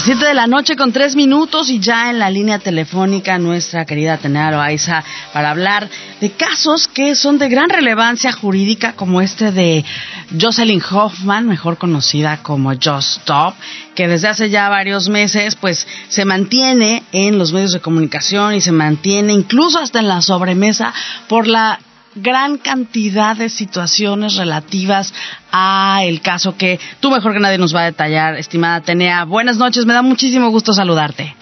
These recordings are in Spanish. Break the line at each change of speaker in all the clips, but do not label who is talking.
Las 7 de la noche con 3 minutos y ya en la línea telefónica nuestra querida Atenea Loaiza para hablar de casos que son de gran relevancia jurídica como este de Jocelyn Hoffman, mejor conocida como Just Stop, que desde hace ya varios meses pues se mantiene en los medios de comunicación y se mantiene incluso hasta en la sobremesa por la gran cantidad de situaciones relativas a el caso que tú mejor que nadie nos va a detallar, estimada Atenea. Buenas noches, me da muchísimo gusto saludarte.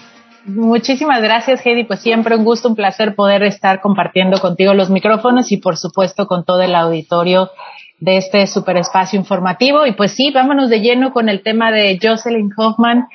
Muchísimas gracias, Heidi. Pues siempre un gusto, un placer poder estar compartiendo contigo los micrófonos y por supuesto con todo el auditorio de este super espacio informativo. Y pues sí, vámonos de lleno con el tema de Jocelyn Hoffman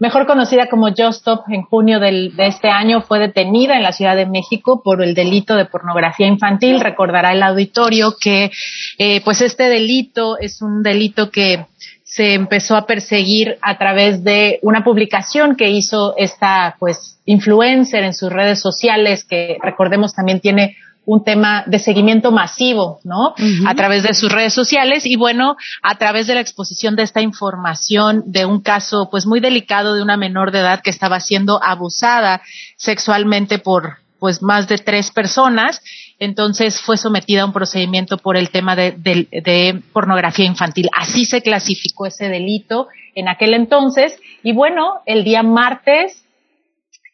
mejor conocida como Just Stop, en junio del, de este año fue detenida en la Ciudad de México por el delito de pornografía infantil. Recordará el auditorio que, eh, pues este delito es un delito que se empezó a perseguir a través de una publicación que hizo esta, pues, influencer en sus redes sociales, que recordemos también tiene un tema de seguimiento masivo, ¿no? A través de sus redes sociales y bueno, a través de la exposición de esta información de un caso pues muy delicado de una menor de edad que estaba siendo abusada sexualmente por pues más de tres personas, entonces fue sometida a un procedimiento por el tema de, de, pornografía infantil. Así se clasificó ese delito en aquel entonces y bueno, el día martes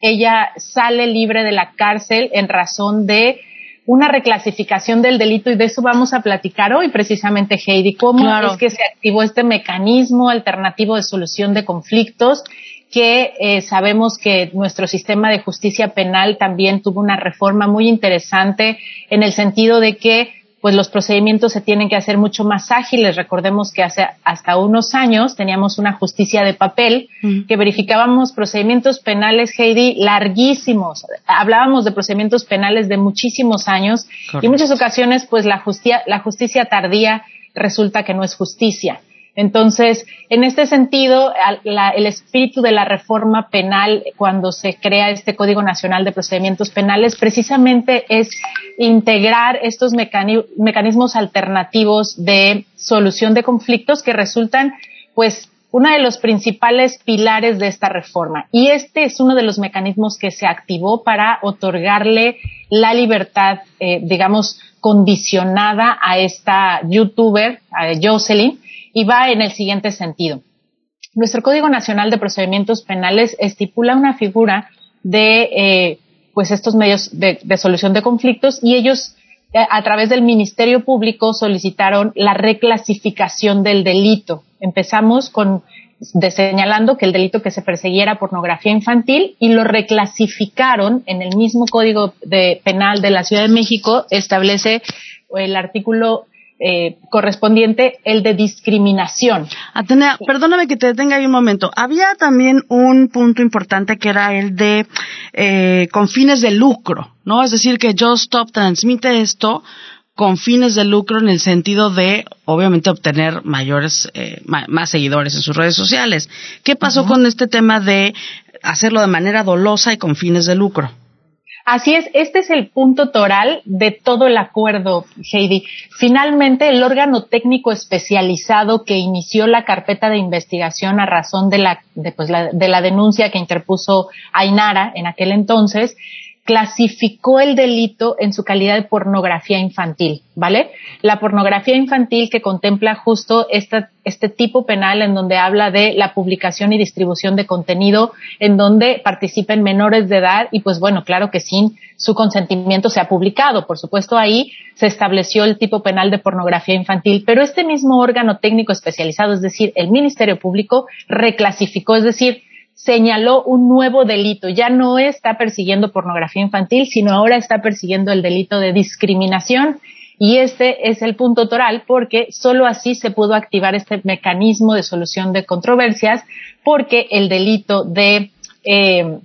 ella sale libre de la cárcel en razón de una reclasificación del delito y de eso vamos a platicar hoy precisamente, Heidi, cómo es que se activó este mecanismo alternativo de solución de conflictos que eh, sabemos que nuestro sistema de justicia penal también tuvo una reforma muy interesante en el sentido de que pues los procedimientos se tienen que hacer mucho más ágiles. Recordemos que hace hasta unos años teníamos una justicia de papel que verificábamos procedimientos penales, Heidi, larguísimos. Hablábamos de procedimientos penales de muchísimos años y en muchas ocasiones pues la justicia, la justicia tardía resulta que no es justicia. Entonces, en este sentido, el espíritu de la reforma penal cuando se crea este Código Nacional de Procedimientos Penales precisamente es integrar estos mecanismos alternativos de solución de conflictos que resultan, pues, uno de los principales pilares de esta reforma. Y este es uno de los mecanismos que se activó para otorgarle la libertad, eh, digamos, condicionada a esta youtuber, a Jocelyn, y va en el siguiente sentido. Nuestro Código Nacional de Procedimientos Penales estipula una figura de eh, pues estos medios de, solución de conflictos y ellos eh, a través del Ministerio Público solicitaron la reclasificación del delito. Empezamos con señalando que el delito que se perseguía era pornografía infantil y lo reclasificaron en el mismo Código de Penal de la Ciudad de México establece el artículo eh, correspondiente, el de discriminación.
Atenea, perdóname que te detenga ahí un momento. Había también un punto importante que era el de eh, con fines de lucro, ¿no? Es decir, que Just Stop transmite esto con fines de lucro en el sentido de, obviamente, obtener mayores, eh, más seguidores en sus redes sociales. ¿Qué pasó con este tema de hacerlo de manera dolosa y con fines de lucro?
Así es, este es el punto toral de todo el acuerdo, Heidi. Finalmente, el órgano técnico especializado que inició la carpeta de investigación a razón de la, de, pues, la, de la denuncia que interpuso Ainara en aquel entonces, clasificó el delito en su calidad de pornografía infantil, ¿vale? La pornografía infantil que contempla justo este tipo penal en donde habla de la publicación y distribución de contenido en donde participen menores de edad y pues bueno, claro que sin su consentimiento se ha publicado. Por supuesto, ahí se estableció el tipo penal de pornografía infantil, pero este mismo órgano técnico especializado, es decir, el Ministerio Público, reclasificó, es decir, señaló un nuevo delito. Ya no está persiguiendo pornografía infantil, sino ahora está persiguiendo el delito de discriminación. Y este es el punto toral porque solo así se pudo activar este mecanismo de solución de controversias porque el delito de, eh,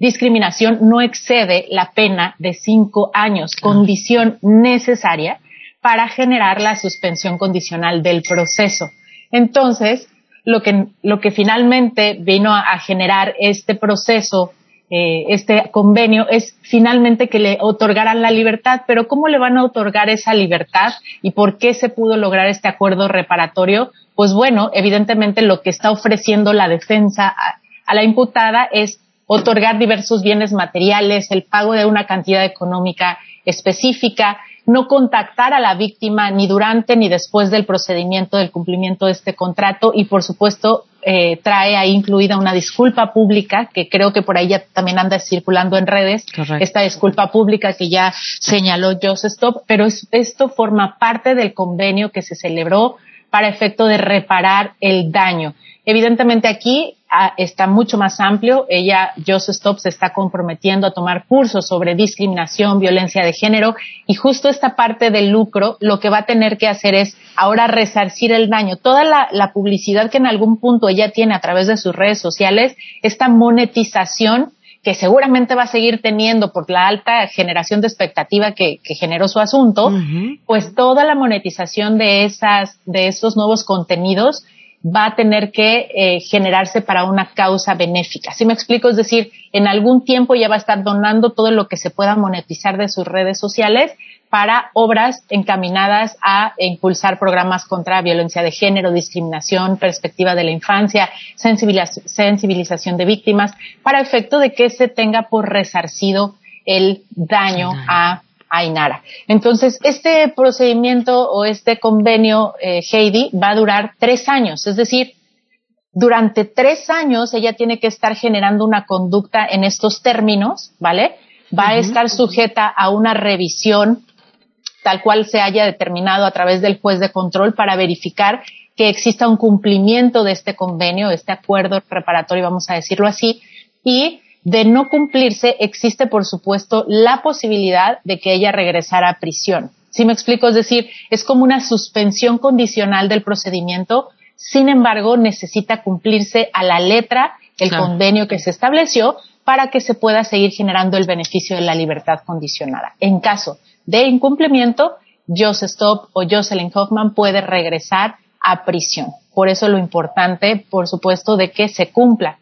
discriminación no excede la pena de cinco años, condición necesaria para generar la suspensión condicional del proceso. Entonces, lo que, lo que finalmente vino a, generar este proceso, eh, este convenio, es finalmente que le otorgaran la libertad. Pero ¿cómo le van a otorgar esa libertad y por qué se pudo lograr este acuerdo reparatorio? Pues bueno, evidentemente lo que está ofreciendo la defensa a, a la imputada es otorgar diversos bienes materiales, el pago de una cantidad económica específica, no contactar a la víctima ni durante ni después del procedimiento del cumplimiento de este contrato y por supuesto eh, trae ahí incluida una disculpa pública que creo que por ahí ya también anda circulando en redes. Esta disculpa pública que ya señaló Joseph Stop pero esto forma parte del convenio que se celebró para efecto de reparar el daño Evidentemente aquí ah, está mucho más amplio. Ella, Joseph Stop, se está comprometiendo a tomar cursos sobre discriminación, violencia de género y justo esta parte del lucro lo que va a tener que hacer es ahora resarcir el daño. Toda la, publicidad que en algún punto ella tiene a través de sus redes sociales, esta monetización que seguramente va a seguir teniendo por la alta generación de expectativa que, generó su asunto, pues toda la monetización de esas, de esos nuevos contenidos va a tener que eh, generarse para una causa benéfica. ¿Sí me explico? Es decir, en algún tiempo ya va a estar donando todo lo que se pueda monetizar de sus redes sociales para obras encaminadas a impulsar programas contra violencia de género, discriminación, perspectiva de la infancia, sensibilización de víctimas, para efecto de que se tenga por resarcido el daño a Ainara. Entonces, este procedimiento o este convenio, eh, Heidi, va a durar tres años, es decir, durante tres años ella tiene que estar generando una conducta en estos términos, ¿vale? Va a estar sujeta a una revisión tal cual se haya determinado a través del juez de control para verificar que exista un cumplimiento de este convenio, este acuerdo reparatorio, vamos a decirlo así, y de no cumplirse, existe, por supuesto, la posibilidad de que ella regresara a prisión. ¿Sí me explico? Es decir, es como una suspensión condicional del procedimiento, sin embargo, necesita cumplirse a la letra el convenio que se estableció para que se pueda seguir generando el beneficio de la libertad condicionada. En caso de incumplimiento, Joseph Stop o Jocelyn Hoffman puede regresar a prisión. Por eso lo importante, por supuesto, de que se cumpla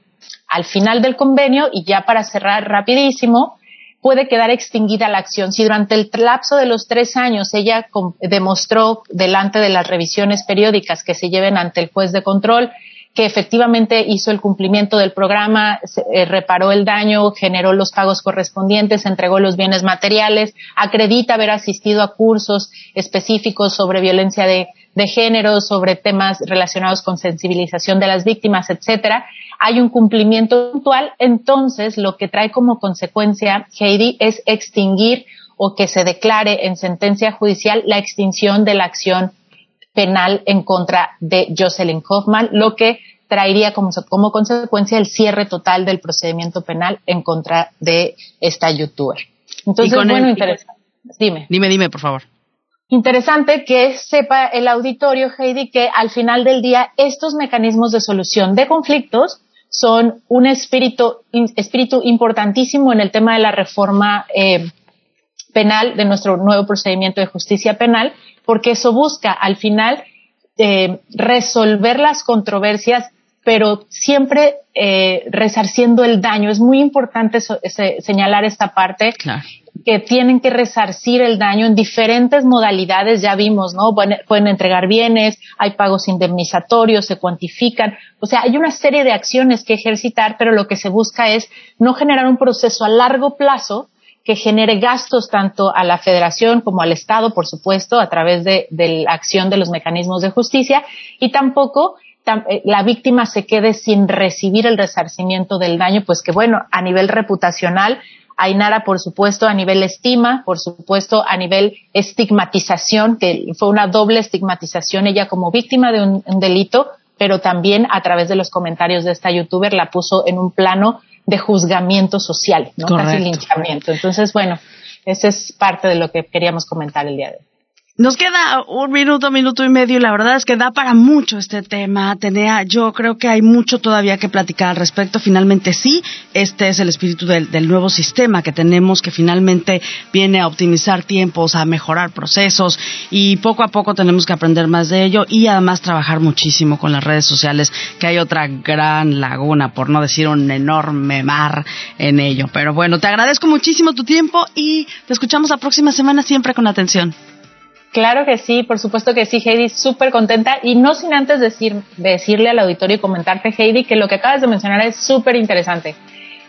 al final del convenio y ya para cerrar rapidísimo, puede quedar extinguida la acción. Si durante el lapso de los tres años ella demostró delante de las revisiones periódicas que se lleven ante el juez de control que efectivamente hizo el cumplimiento del programa, eh, reparó el daño, generó los pagos correspondientes, entregó los bienes materiales, acredita haber asistido a cursos específicos sobre violencia de, de género, sobre temas relacionados con sensibilización de las víctimas, etcétera, hay un cumplimiento puntual, entonces lo que trae como consecuencia, Heidi, es extinguir o que se declare en sentencia judicial la extinción de la acción penal en contra de Jocelyn Hoffman, lo que traería como, como consecuencia el cierre total del procedimiento penal en contra de esta youtuber. Entonces, bueno, interesante. Dime.
Dime, dime, por favor.
Interesante que sepa el auditorio, Heidi, que al final del día estos mecanismos de solución de conflictos son un espíritu, espíritu importantísimo en el tema de la reforma eh, penal, de nuestro nuevo procedimiento de justicia penal, porque eso busca al final eh, resolver las controversias, pero siempre eh, resarciendo el daño. Es muy importante señalar esta parte que tienen que resarcir el daño en diferentes modalidades, ya vimos, ¿no? Pueden, entregar bienes, hay pagos indemnizatorios, se cuantifican, o sea, hay una serie de acciones que ejercitar, pero lo que se busca es no generar un proceso a largo plazo que genere gastos tanto a la federación como al Estado, por supuesto, a través de, la acción de los mecanismos de justicia, y tampoco eh, la víctima se quede sin recibir el resarcimiento del daño, pues que bueno, a nivel reputacional Ainara, por supuesto, a nivel estima, por supuesto, a nivel estigmatización, que fue una doble estigmatización ella como víctima de un, delito, pero también a través de los comentarios de esta youtuber la puso en un plano de juzgamiento social, ¿no? Casi linchamiento. Entonces, bueno, esa es parte de lo que queríamos comentar el día de hoy.
Nos queda un minuto, minuto y medio y la verdad es que da para mucho este tema. Tenea, yo creo que hay mucho todavía que platicar al respecto. Finalmente sí, este es el espíritu del, del, nuevo sistema que tenemos que finalmente viene a optimizar tiempos, a mejorar procesos y poco a poco tenemos que aprender más de ello y además trabajar muchísimo con las redes sociales, que hay otra gran laguna, por no decir un enorme mar en ello. Pero bueno, te agradezco muchísimo tu tiempo y te escuchamos la próxima semana siempre con atención.
Claro que sí, por supuesto que sí, Heidi, súper contenta. Y no sin antes decir, decirle al auditorio y comentarte, Heidi, que lo que acabas de mencionar es súper interesante.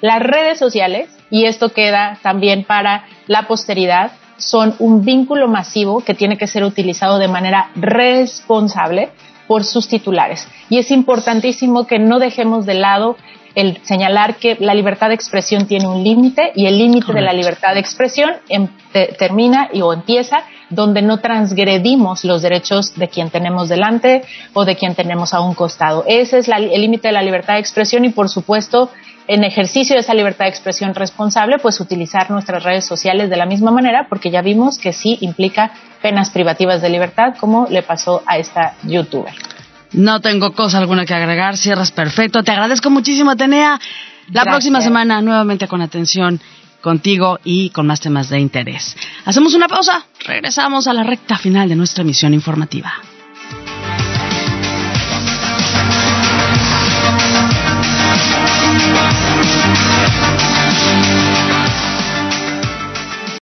Las redes sociales, y esto queda también para la posteridad, son un vínculo masivo que tiene que ser utilizado de manera responsable por sus titulares. Y es importantísimo que no dejemos de lado el señalar que la libertad de expresión tiene un límite y el límite de la libertad de expresión em, termina y, o empieza donde no transgredimos los derechos de quien tenemos delante o de quien tenemos a un costado. Ese es el límite de la libertad de expresión y, por supuesto, en ejercicio de esa libertad de expresión responsable, pues utilizar nuestras redes sociales de la misma manera, porque ya vimos que sí implica penas privativas de libertad, como le pasó a esta youtuber.
No tengo cosa alguna que agregar, cierras perfecto. Te agradezco muchísimo, Atenea. La próxima semana nuevamente con atención contigo y con más temas de interés. Hacemos una pausa, regresamos a la recta final de nuestra emisión informativa.